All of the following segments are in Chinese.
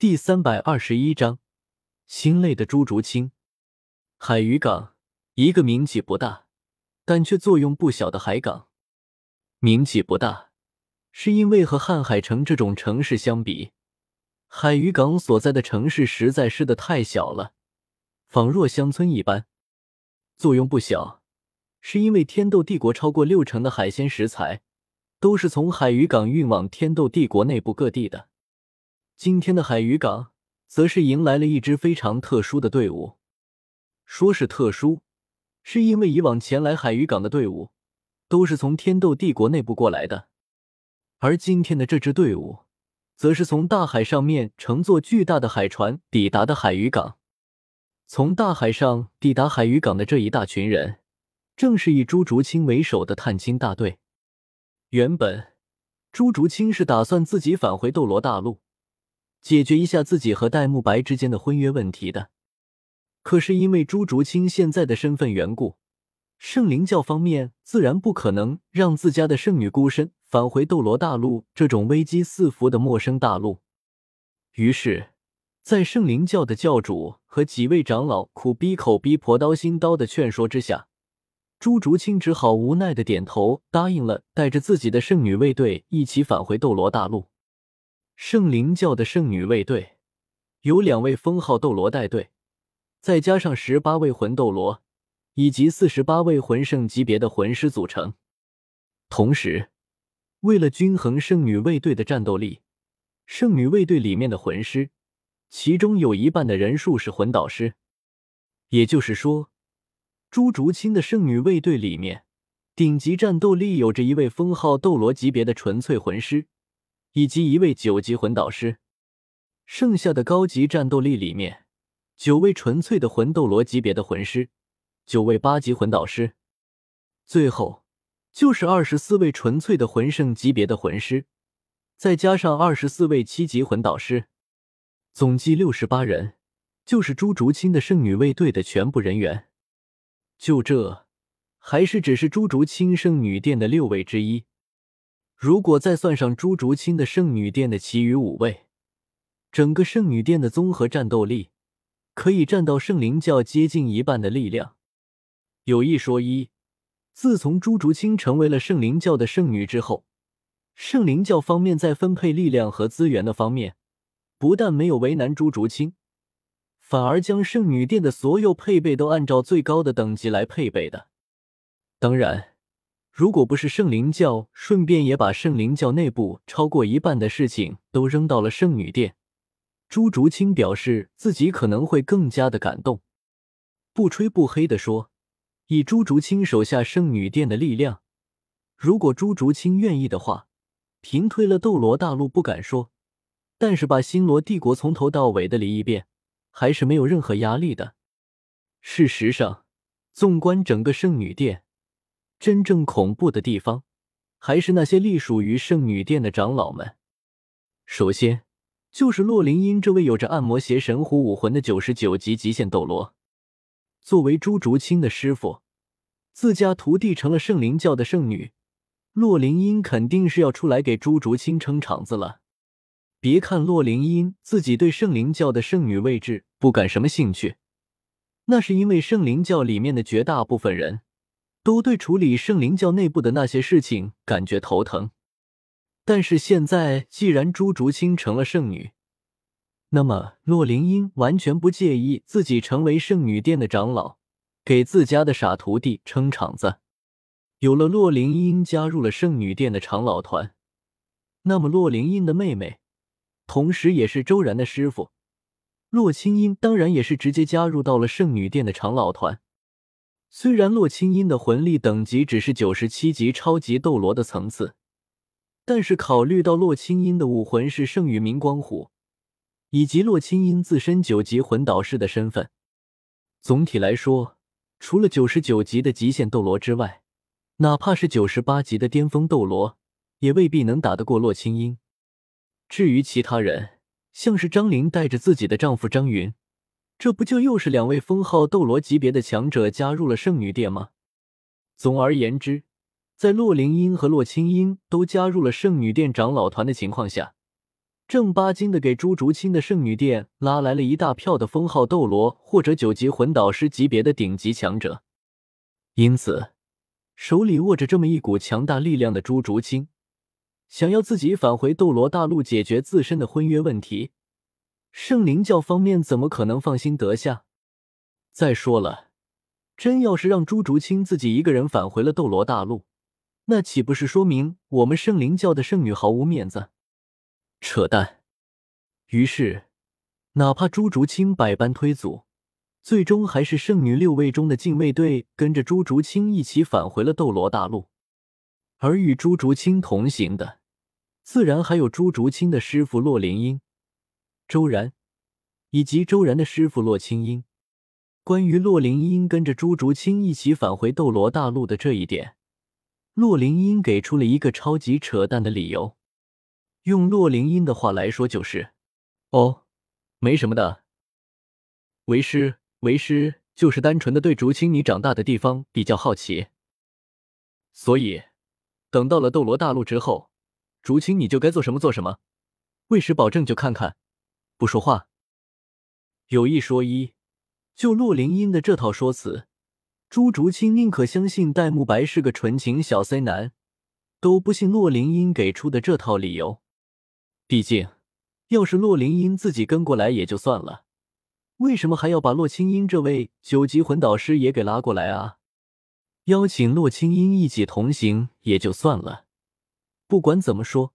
第三百二十一章，心累的朱竹清。海渔港，一个名气不大，但却作用不小的海港。名气不大，是因为和瀚海城这种城市相比，海渔港所在的城市实在是的太小了，仿若乡村一般。作用不小，是因为天斗帝国超过六成的海鲜食材，都是从海渔港运往天斗帝国内部各地的。今天的海渔港，则是迎来了一支非常特殊的队伍。说是特殊，是因为以往前来海渔港的队伍，都是从天斗帝国内部过来的，而今天的这支队伍，则是从大海上面乘坐巨大的海船抵达的海渔港。从大海上抵达海渔港的这一大群人，正是以朱竹清为首的探亲大队。原本，朱竹清是打算自己返回斗罗大陆。解决一下自己和戴沐白之间的婚约问题的，可是因为朱竹清现在的身份缘故，圣灵教方面自然不可能让自家的圣女孤身返回斗罗大陆这种危机四伏的陌生大陆。于是，在圣灵教的教主和几位长老苦逼口逼婆刀心刀的劝说之下，朱竹清只好无奈的点头答应了，带着自己的圣女卫队一起返回斗罗大陆。圣灵教的圣女卫队由两位封号斗罗带队，再加上十八位魂斗罗以及四十八位魂圣级别的魂师组成。同时，为了均衡圣女卫队的战斗力，圣女卫队里面的魂师，其中有一半的人数是魂导师。也就是说，朱竹清的圣女卫队里面，顶级战斗力有着一位封号斗罗级别的纯粹魂师。以及一位九级魂导师，剩下的高级战斗力里面，九位纯粹的魂斗罗级别的魂师，九位八级魂导师，最后就是二十四位纯粹的魂圣级别的魂师，再加上二十四位七级魂导师，总计六十八人，就是朱竹清的圣女卫队的全部人员。就这，还是只是朱竹清圣女殿的六位之一。如果再算上朱竹清的圣女殿的其余五位，整个圣女殿的综合战斗力可以占到圣灵教接近一半的力量。有一说一，自从朱竹清成为了圣灵教的圣女之后，圣灵教方面在分配力量和资源的方面，不但没有为难朱竹清，反而将圣女殿的所有配备都按照最高的等级来配备的。当然。如果不是圣灵教顺便也把圣灵教内部超过一半的事情都扔到了圣女殿，朱竹清表示自己可能会更加的感动。不吹不黑的说，以朱竹清手下圣女殿的力量，如果朱竹清愿意的话，平推了斗罗大陆不敢说，但是把星罗帝国从头到尾的理一遍，还是没有任何压力的。事实上，纵观整个圣女殿。真正恐怖的地方，还是那些隶属于圣女殿的长老们。首先，就是洛灵音这位有着暗魔邪神虎武魂的九十九级极限斗罗。作为朱竹清的师傅，自家徒弟成了圣灵教的圣女，洛灵音肯定是要出来给朱竹清撑场子了。别看洛灵音自己对圣灵教的圣女位置不感什么兴趣，那是因为圣灵教里面的绝大部分人。都对处理圣灵教内部的那些事情感觉头疼，但是现在既然朱竹清成了圣女，那么洛灵英完全不介意自己成为圣女殿的长老，给自家的傻徒弟撑场子。有了洛灵英加入了圣女殿的长老团，那么洛灵英的妹妹，同时也是周然的师傅洛清音，当然也是直接加入到了圣女殿的长老团。虽然洛清音的魂力等级只是九十七级超级斗罗的层次，但是考虑到洛清音的武魂是圣域明光虎，以及洛清音自身九级魂导师的身份，总体来说，除了九十九级的极限斗罗之外，哪怕是九十八级的巅峰斗罗，也未必能打得过洛清音。至于其他人，像是张玲带着自己的丈夫张云。这不就又是两位封号斗罗级别的强者加入了圣女殿吗？总而言之，在洛灵英和洛清音都加入了圣女殿长老团的情况下，正八经的给朱竹清的圣女殿拉来了一大票的封号斗罗或者九级魂导师级别的顶级强者，因此手里握着这么一股强大力量的朱竹清，想要自己返回斗罗大陆解决自身的婚约问题，圣灵教方面怎么可能放心得下？再说了，真要是让朱竹清自己一个人返回了斗罗大陆，那岂不是说明我们圣灵教的圣女毫无面子？扯淡！于是，哪怕朱竹清百般推阻，最终还是圣女六位中的禁卫队跟着朱竹清一起返回了斗罗大陆。而与朱竹清同行的，自然还有朱竹清的师傅洛灵英、周然，以及周然的师傅洛清音。关于洛灵音跟着朱竹清一起返回斗罗大陆的这一点，洛灵音给出了一个超级扯淡的理由。用洛灵音的话来说，就是“哦，没什么的。为师，为师就是单纯的对竹青你长大的地方比较好奇。所以，等到了斗罗大陆之后，竹青你就该做什么做什么。为师保证就看看，不说话。有一说一，就洛灵英的这套说辞，朱竹清宁可相信戴沐白是个纯情小 C 男，都不信洛灵英给出的这套理由。毕竟，要是洛灵英自己跟过来也就算了，为什么还要把洛清音这位九级魂导师也给拉过来啊？邀请洛清音一起同行也就算了，不管怎么说，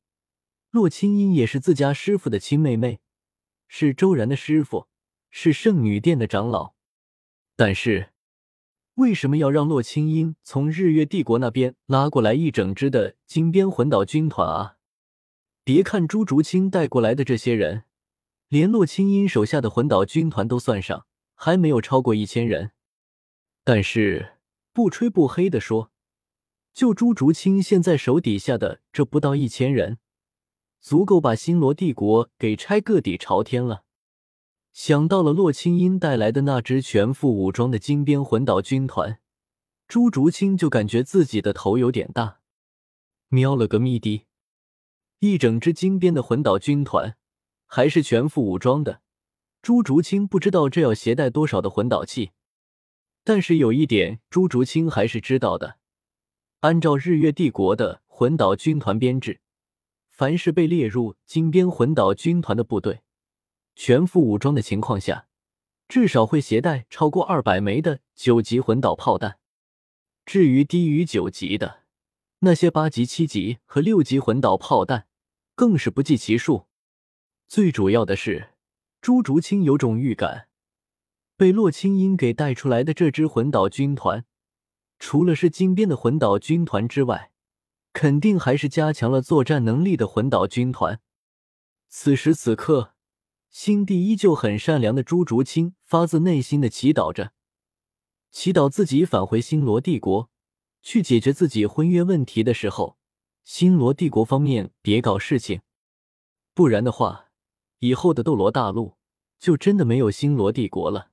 洛清音也是自家师傅的亲妹妹，是周然的师傅，是圣女殿的长老。但是，为什么要让洛清音从日月帝国那边拉过来一整支的金边魂导军团啊？别看朱竹清带过来的这些人，连洛清音手下的魂导军团都算上，还没有超过一千人。但是不吹不黑的说，就朱竹清现在手底下的这不到一千人，足够把星罗帝国给拆个底朝天了。想到了洛清音带来的那支全副武装的金边魂导军团，朱竹清就感觉自己的头有点大，瞄了个咪的。一整支金边的魂导军团，还是全副武装的。朱竹清不知道这要携带多少的魂导器，但是有一点，朱竹清还是知道的。按照日月帝国的魂导军团编制，凡是被列入金边魂导军团的部队，全副武装的情况下，至少会携带超过二百枚的九级魂导炮弹。至于低于九级的，那些八级、七级和六级魂导炮弹。更是不计其数。最主要的是，朱竹清有种预感，被洛清音给带出来的这支魂导军团，除了是金边的魂导军团之外，肯定还是加强了作战能力的魂导军团。此时此刻，心地依旧很善良的朱竹清发自内心的祈祷着，祈祷自己返回星罗帝国，去解决自己婚约问题的时候。星罗帝国方面别搞事情，不然的话，以后的斗罗大陆就真的没有星罗帝国了。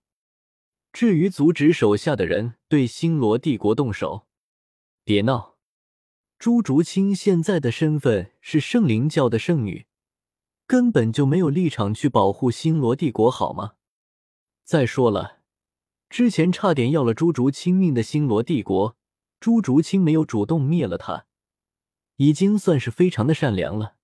至于阻止手下的人对星罗帝国动手，别闹！朱竹清现在的身份是圣灵教的圣女，根本就没有立场去保护星罗帝国，好吗？再说了，之前差点要了朱竹清命的星罗帝国，朱竹清没有主动灭了他。已经算是非常的善良了。